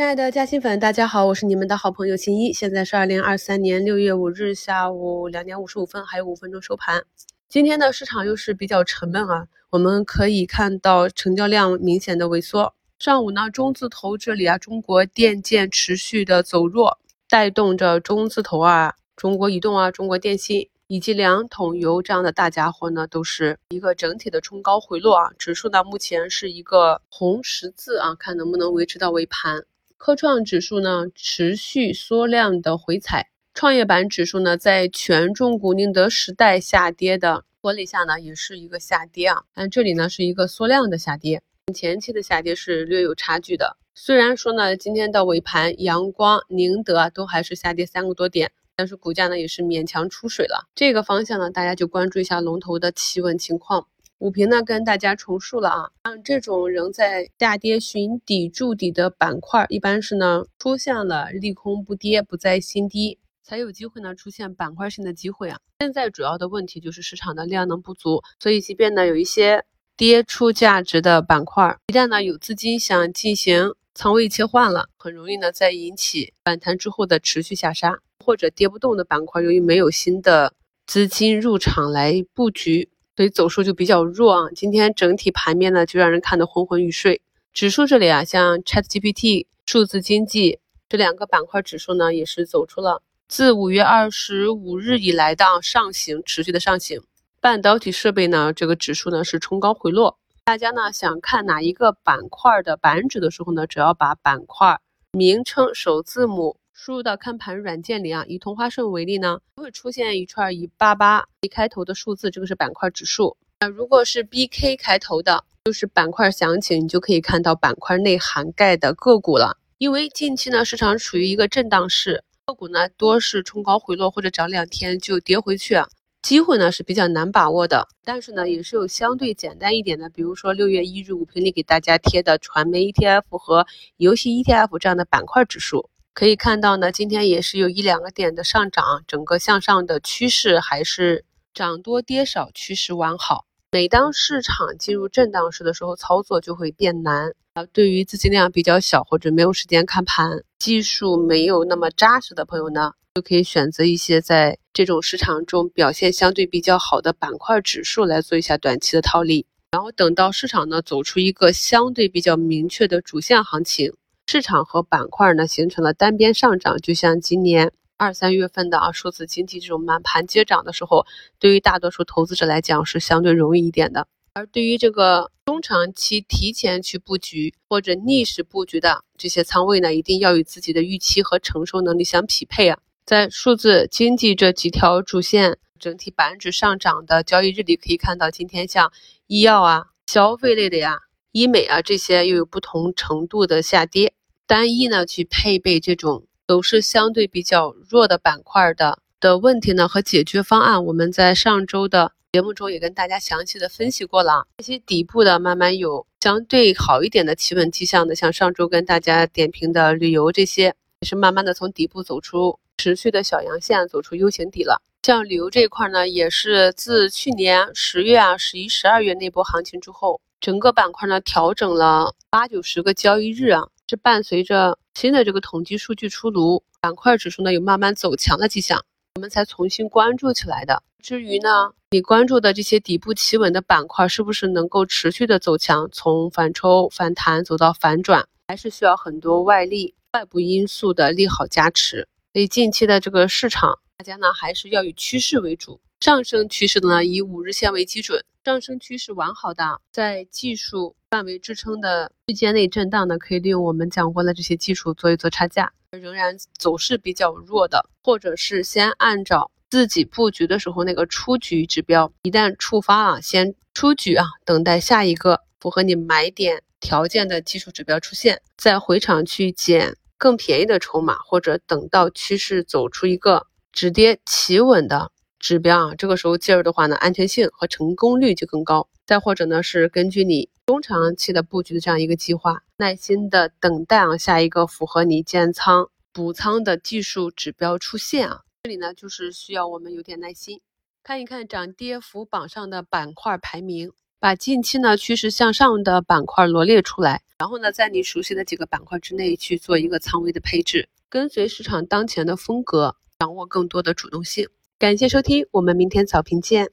亲爱的嘉兴粉，大家好，我是你们的好朋友秦一。现在是二零二三年六月五日下午两点五十五分，还有五分钟收盘。今天的市场又是比较沉闷啊，我们可以看到成交量明显的萎缩。上午呢，中字头这里啊，中国电建持续的走弱，带动着中字头啊，中国移动啊，中国电信。以及两桶油这样的大家伙呢，都是一个整体的冲高回落啊。指数呢，目前是一个红十字啊，看能不能维持到尾盘。科创指数呢，持续缩量的回踩。创业板指数呢，在权重股宁德时代下跌的拖累下呢，也是一个下跌啊。但这里呢，是一个缩量的下跌，前期的下跌是略有差距的。虽然说呢，今天的尾盘，阳光、宁德都还是下跌三个多点。但是股价呢也是勉强出水了，这个方向呢大家就关注一下龙头的企稳情况。五评呢跟大家重述了啊，像这种仍在下跌寻底筑底的板块，一般是呢出现了利空不跌不再新低，才有机会呢出现板块性的机会啊。现在主要的问题就是市场的量能不足，所以即便呢有一些跌出价值的板块，一旦呢有资金想进行仓位切换了，很容易呢再引起反弹之后的持续下杀。或者跌不动的板块，由于没有新的资金入场来布局，所以走势就比较弱啊。今天整体盘面呢，就让人看得昏昏欲睡。指数这里啊，像 ChatGPT、数字经济这两个板块指数呢，也是走出了自五月二十五日以来的上行，持续的上行。半导体设备呢，这个指数呢是冲高回落。大家呢想看哪一个板块的板指的时候呢，只要把板块名称首字母。输入到看盘软件里啊，以同花顺为例呢，会出现一串以八八一开头的数字，这个是板块指数。那如果是 BK 开头的，就是板块详情，你就可以看到板块内涵盖的个股了。因为近期呢，市场处于一个震荡市，个股呢多是冲高回落或者涨两天就跌回去，机会呢是比较难把握的。但是呢，也是有相对简单一点的，比如说六月一日五评里给大家贴的传媒 ETF 和游戏 ETF 这样的板块指数。可以看到呢，今天也是有一两个点的上涨，整个向上的趋势还是涨多跌少，趋势完好。每当市场进入震荡市的时候，操作就会变难啊。对于资金量比较小或者没有时间看盘、技术没有那么扎实的朋友呢，就可以选择一些在这种市场中表现相对比较好的板块指数来做一下短期的套利，然后等到市场呢走出一个相对比较明确的主线行情。市场和板块呢形成了单边上涨，就像今年二三月份的啊数字经济这种满盘接涨的时候，对于大多数投资者来讲是相对容易一点的。而对于这个中长期提前去布局或者逆势布局的这些仓位呢，一定要与自己的预期和承受能力相匹配啊。在数字经济这几条主线整体板指上涨的交易日里，可以看到今天像医药啊、消费类的呀、医美啊这些又有不同程度的下跌。单一呢去配备这种走势相对比较弱的板块的的问题呢和解决方案，我们在上周的节目中也跟大家详细的分析过了。这些底部的慢慢有相对好一点的企稳迹象的，像上周跟大家点评的旅游这些，也是慢慢的从底部走出持续的小阳线，走出 U 型底了。像旅游这一块呢，也是自去年十月啊、十一、十二月那波行情之后，整个板块呢调整了八九十个交易日啊。是伴随着新的这个统计数据出炉，板块指数呢有慢慢走强的迹象，我们才重新关注起来的。至于呢，你关注的这些底部企稳的板块，是不是能够持续的走强，从反抽反弹走到反转，还是需要很多外力、外部因素的利好加持。所以近期的这个市场，大家呢还是要以趋势为主。上升趋势呢，以五日线为基准，上升趋势完好的，在技术范围支撑的区间内震荡呢，可以利用我们讲过的这些技术做一做差价。仍然走势比较弱的，或者是先按照自己布局的时候那个出局指标，一旦触发啊，先出局啊，等待下一个符合你买点条件的技术指标出现，再回场去捡更便宜的筹码，或者等到趋势走出一个止跌企稳的。指标啊，这个时候介入的话呢，安全性和成功率就更高。再或者呢，是根据你中长期的布局的这样一个计划，耐心的等待啊下一个符合你建仓补仓的技术指标出现啊。这里呢，就是需要我们有点耐心，看一看涨跌幅榜上的板块排名。把近期呢趋势向上的板块罗列出来，然后呢，在你熟悉的几个板块之内去做一个仓位的配置，跟随市场当前的风格，掌握更多的主动性。感谢收听我们明天草坪见。